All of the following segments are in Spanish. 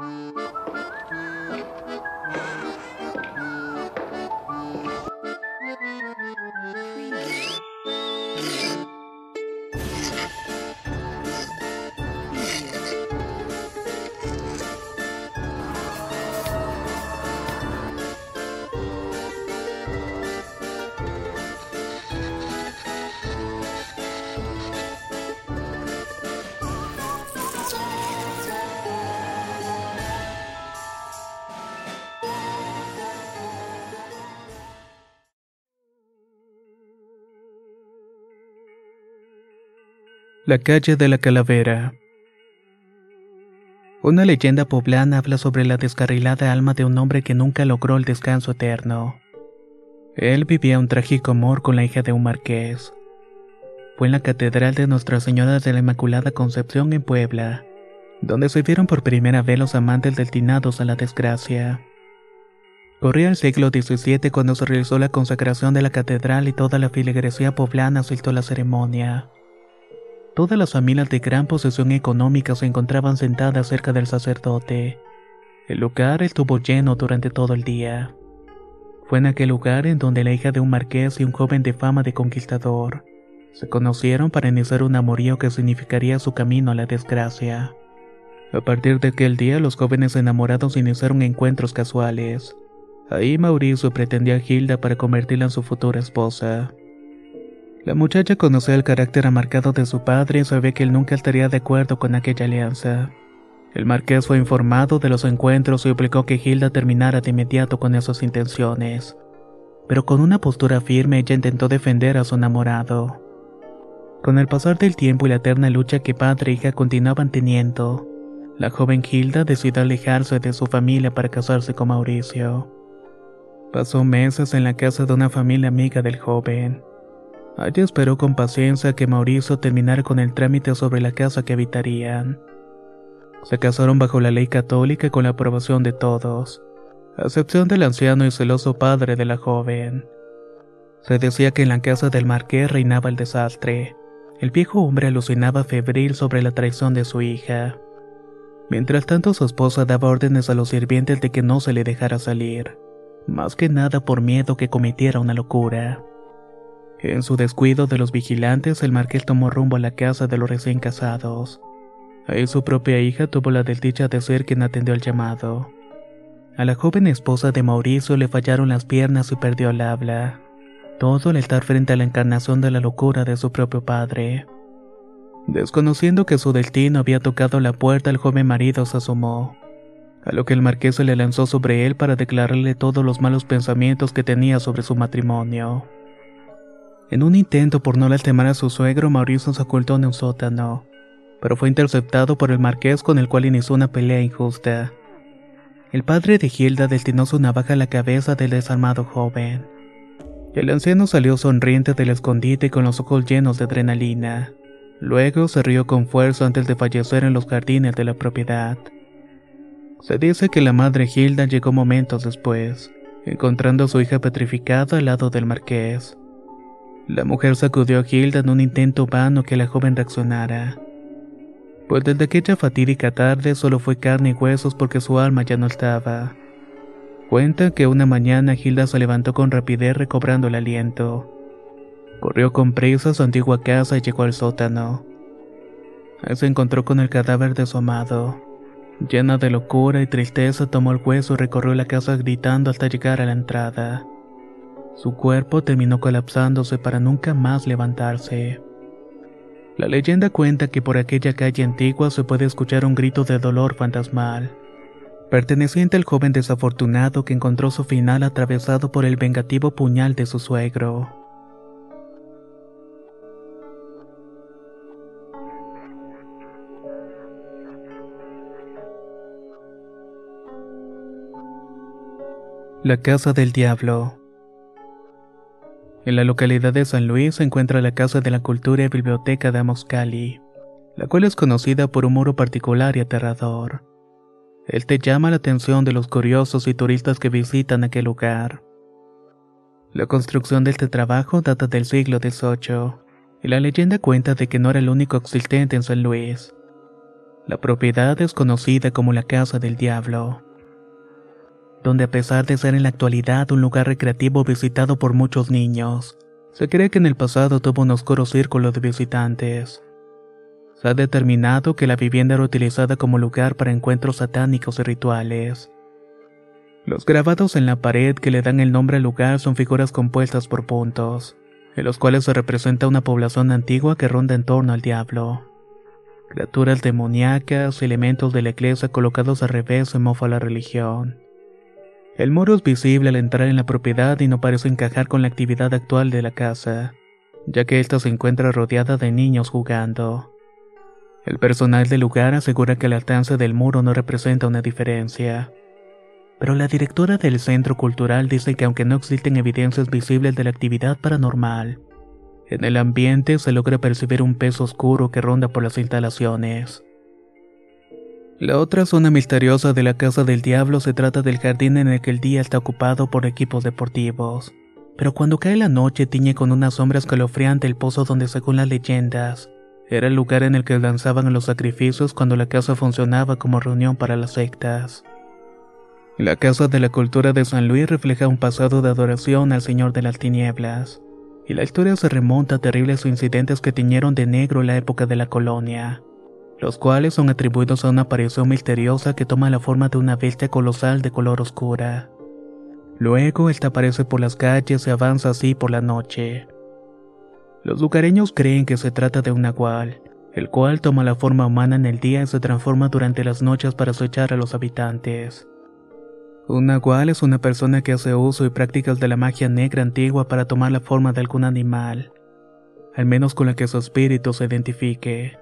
Música La calle de la Calavera. Una leyenda poblana habla sobre la descarrilada alma de un hombre que nunca logró el descanso eterno. Él vivía un trágico amor con la hija de un marqués. Fue en la Catedral de Nuestra Señora de la Inmaculada Concepción en Puebla, donde se vieron por primera vez los amantes destinados a la desgracia. Corría el siglo XVII cuando se realizó la consagración de la catedral y toda la filigresía poblana asistió la ceremonia. Todas las familias de gran posesión económica se encontraban sentadas cerca del sacerdote. El lugar estuvo lleno durante todo el día. Fue en aquel lugar en donde la hija de un marqués y un joven de fama de conquistador se conocieron para iniciar un amorío que significaría su camino a la desgracia. A partir de aquel día los jóvenes enamorados iniciaron encuentros casuales. Ahí Mauricio pretendía a Hilda para convertirla en su futura esposa. La muchacha conocía el carácter amarcado de su padre y sabía que él nunca estaría de acuerdo con aquella alianza. El marqués fue informado de los encuentros y obligó que Hilda terminara de inmediato con esas intenciones. Pero con una postura firme ella intentó defender a su enamorado. Con el pasar del tiempo y la eterna lucha que padre e hija continuaban teniendo, la joven Hilda decidió alejarse de su familia para casarse con Mauricio. Pasó meses en la casa de una familia amiga del joven. Allí esperó con paciencia que Mauricio terminara con el trámite sobre la casa que habitarían. Se casaron bajo la ley católica con la aprobación de todos, a excepción del anciano y celoso padre de la joven. Se decía que en la casa del marqués reinaba el desastre. El viejo hombre alucinaba febril sobre la traición de su hija. Mientras tanto su esposa daba órdenes a los sirvientes de que no se le dejara salir, más que nada por miedo que cometiera una locura. En su descuido de los vigilantes, el marqués tomó rumbo a la casa de los recién casados. Ahí su propia hija tuvo la desdicha de ser quien atendió el llamado. A la joven esposa de Mauricio le fallaron las piernas y perdió el habla. Todo al estar frente a la encarnación de la locura de su propio padre. Desconociendo que su destino había tocado la puerta, el joven marido se asomó. A lo que el marqués se le lanzó sobre él para declararle todos los malos pensamientos que tenía sobre su matrimonio. En un intento por no lastimar a su suegro, Mauricio se ocultó en un sótano, pero fue interceptado por el marqués con el cual inició una pelea injusta. El padre de Hilda destinó su navaja a la cabeza del desarmado joven. El anciano salió sonriente del escondite con los ojos llenos de adrenalina. Luego se rió con fuerza antes de fallecer en los jardines de la propiedad. Se dice que la madre Hilda llegó momentos después, encontrando a su hija petrificada al lado del marqués. La mujer sacudió a Hilda en un intento vano que la joven reaccionara. Pues desde aquella fatídica tarde solo fue carne y huesos porque su alma ya no estaba. Cuenta que una mañana Hilda se levantó con rapidez recobrando el aliento. Corrió con prisa a su antigua casa y llegó al sótano. Ahí se encontró con el cadáver de su amado. Llena de locura y tristeza tomó el hueso y recorrió la casa gritando hasta llegar a la entrada. Su cuerpo terminó colapsándose para nunca más levantarse. La leyenda cuenta que por aquella calle antigua se puede escuchar un grito de dolor fantasmal, perteneciente al joven desafortunado que encontró su final atravesado por el vengativo puñal de su suegro. La casa del diablo en la localidad de San Luis se encuentra la Casa de la Cultura y Biblioteca de Amoscali, la cual es conocida por un muro particular y aterrador. Él te llama la atención de los curiosos y turistas que visitan aquel lugar. La construcción de este trabajo data del siglo XVIII, y la leyenda cuenta de que no era el único existente en San Luis. La propiedad es conocida como la Casa del Diablo donde a pesar de ser en la actualidad un lugar recreativo visitado por muchos niños, se cree que en el pasado tuvo un oscuro círculo de visitantes. Se ha determinado que la vivienda era utilizada como lugar para encuentros satánicos y rituales. Los grabados en la pared que le dan el nombre al lugar son figuras compuestas por puntos, en los cuales se representa una población antigua que ronda en torno al diablo. Criaturas demoníacas, elementos de la iglesia colocados al revés en mofa a la religión. El muro es visible al entrar en la propiedad y no parece encajar con la actividad actual de la casa, ya que ésta se encuentra rodeada de niños jugando. El personal del lugar asegura que la alcance del muro no representa una diferencia. Pero la directora del centro cultural dice que aunque no existen evidencias visibles de la actividad paranormal, en el ambiente se logra percibir un peso oscuro que ronda por las instalaciones. La otra zona misteriosa de la Casa del Diablo se trata del jardín en el que el día está ocupado por equipos deportivos. Pero cuando cae la noche tiñe con una sombra escalofriante el pozo donde según las leyendas, era el lugar en el que lanzaban los sacrificios cuando la casa funcionaba como reunión para las sectas. La Casa de la Cultura de San Luis refleja un pasado de adoración al Señor de las Tinieblas, y la historia se remonta a terribles incidentes que tiñeron de negro la época de la colonia los cuales son atribuidos a una aparición misteriosa que toma la forma de una bestia colosal de color oscura. Luego, esta aparece por las calles y avanza así por la noche. Los lugareños creen que se trata de un nahual, el cual toma la forma humana en el día y se transforma durante las noches para acechar a los habitantes. Un nahual es una persona que hace uso y prácticas de la magia negra antigua para tomar la forma de algún animal, al menos con la que su espíritu se identifique.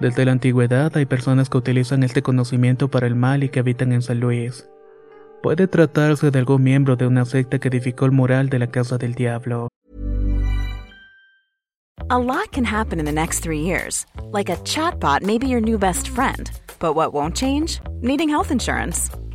Desde la antigüedad hay personas que utilizan este conocimiento para el mal y que habitan en San Luis. Puede tratarse de algún miembro de una secta que edificó el mural de la Casa del Diablo. A lot can happen in the next three years. Like a chatbot may be your new best friend. But what won't change? Needing health insurance.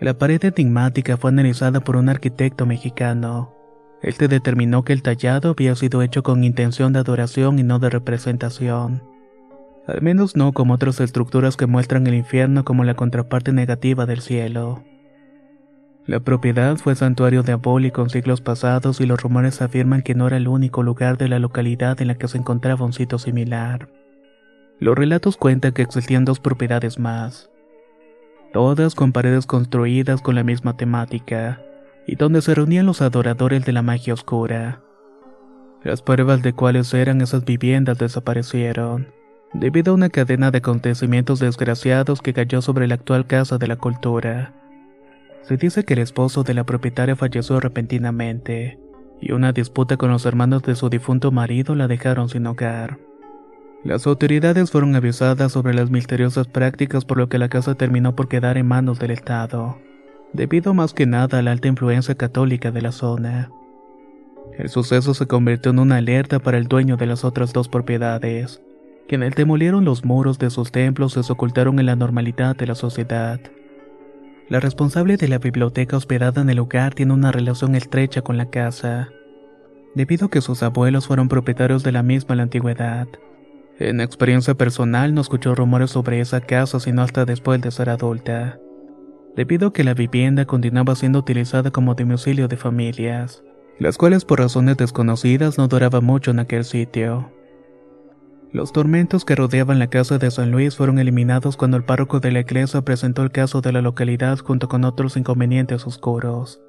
La pared enigmática fue analizada por un arquitecto mexicano. Este determinó que el tallado había sido hecho con intención de adoración y no de representación. al menos no como otras estructuras que muestran el infierno como la contraparte negativa del cielo. La propiedad fue santuario diabólico en siglos pasados y los rumores afirman que no era el único lugar de la localidad en la que se encontraba un sitio similar. Los relatos cuentan que existían dos propiedades más, todas con paredes construidas con la misma temática, y donde se reunían los adoradores de la magia oscura. Las pruebas de cuáles eran esas viviendas desaparecieron debido a una cadena de acontecimientos desgraciados que cayó sobre la actual Casa de la Cultura. Se dice que el esposo de la propietaria falleció repentinamente, y una disputa con los hermanos de su difunto marido la dejaron sin hogar. Las autoridades fueron avisadas sobre las misteriosas prácticas por lo que la casa terminó por quedar en manos del Estado, debido más que nada a la alta influencia católica de la zona. El suceso se convirtió en una alerta para el dueño de las otras dos propiedades, quienes demolieron los muros de sus templos y se ocultaron en la normalidad de la sociedad. La responsable de la biblioteca hospedada en el lugar tiene una relación estrecha con la casa, debido a que sus abuelos fueron propietarios de la misma en la antigüedad. En experiencia personal no escuchó rumores sobre esa casa sino hasta después de ser adulta, debido a que la vivienda continuaba siendo utilizada como domicilio de familias las cuales por razones desconocidas no duraban mucho en aquel sitio. Los tormentos que rodeaban la casa de San Luis fueron eliminados cuando el párroco de la iglesia presentó el caso de la localidad junto con otros inconvenientes oscuros,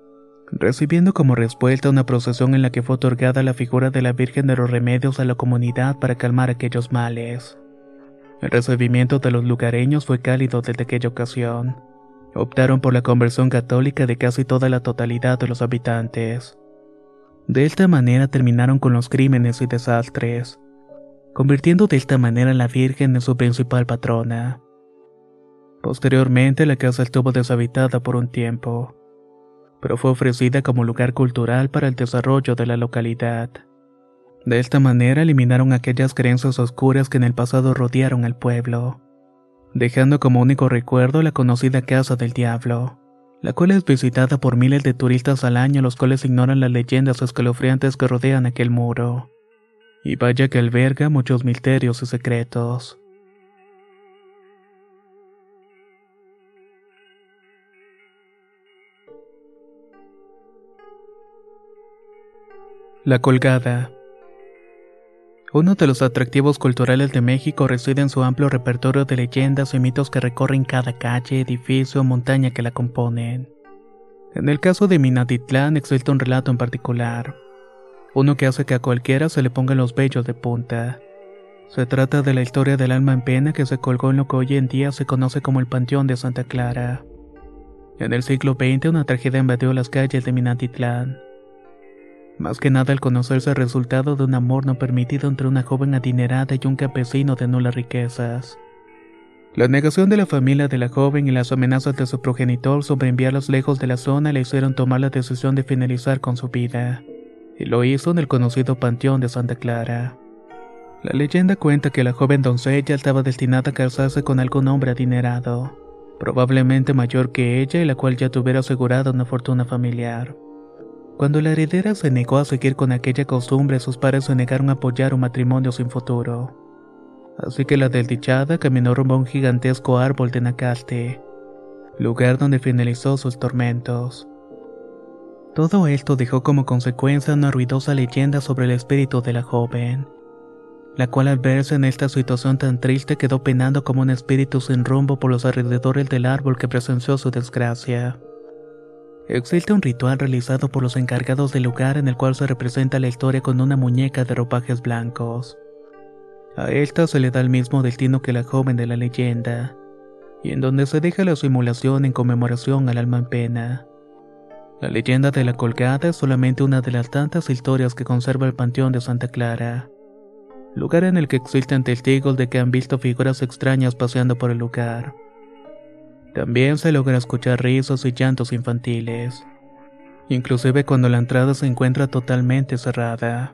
recibiendo como respuesta una procesión en la que fue otorgada la figura de la Virgen de los Remedios a la comunidad para calmar aquellos males. El recibimiento de los lugareños fue cálido desde aquella ocasión. Optaron por la conversión católica de casi toda la totalidad de los habitantes. De esta manera terminaron con los crímenes y desastres, convirtiendo de esta manera a la Virgen en su principal patrona. Posteriormente la casa estuvo deshabitada por un tiempo, pero fue ofrecida como lugar cultural para el desarrollo de la localidad. De esta manera eliminaron aquellas creencias oscuras que en el pasado rodearon al pueblo, dejando como único recuerdo la conocida Casa del Diablo la cual es visitada por miles de turistas al año los cuales ignoran las leyendas escalofriantes que rodean aquel muro. Y vaya que alberga muchos misterios y secretos. La Colgada uno de los atractivos culturales de México reside en su amplio repertorio de leyendas y mitos que recorren cada calle, edificio o montaña que la componen. En el caso de Minatitlán existe un relato en particular, uno que hace que a cualquiera se le pongan los vellos de punta. Se trata de la historia del alma en pena que se colgó en lo que hoy en día se conoce como el Panteón de Santa Clara. En el siglo XX una tragedia invadió las calles de Minatitlán más que nada al conocerse el resultado de un amor no permitido entre una joven adinerada y un campesino de nulas riquezas. La negación de la familia de la joven y las amenazas de su progenitor sobre enviarlos lejos de la zona le hicieron tomar la decisión de finalizar con su vida, y lo hizo en el conocido Panteón de Santa Clara. La leyenda cuenta que la joven doncella estaba destinada a casarse con algún hombre adinerado, probablemente mayor que ella y la cual ya tuviera asegurada una fortuna familiar. Cuando la heredera se negó a seguir con aquella costumbre, sus padres se negaron a apoyar un matrimonio sin futuro. Así que la desdichada caminó rumbo a un gigantesco árbol de Nacaste, lugar donde finalizó sus tormentos. Todo esto dejó como consecuencia una ruidosa leyenda sobre el espíritu de la joven, la cual al verse en esta situación tan triste quedó penando como un espíritu sin rumbo por los alrededores del árbol que presenció su desgracia. Existe un ritual realizado por los encargados del lugar en el cual se representa la historia con una muñeca de ropajes blancos. A esta se le da el mismo destino que la joven de la leyenda, y en donde se deja la simulación en conmemoración al alma en pena. La leyenda de la colgada es solamente una de las tantas historias que conserva el Panteón de Santa Clara, lugar en el que existen testigos de que han visto figuras extrañas paseando por el lugar. También se logra escuchar rizos y llantos infantiles, inclusive cuando la entrada se encuentra totalmente cerrada.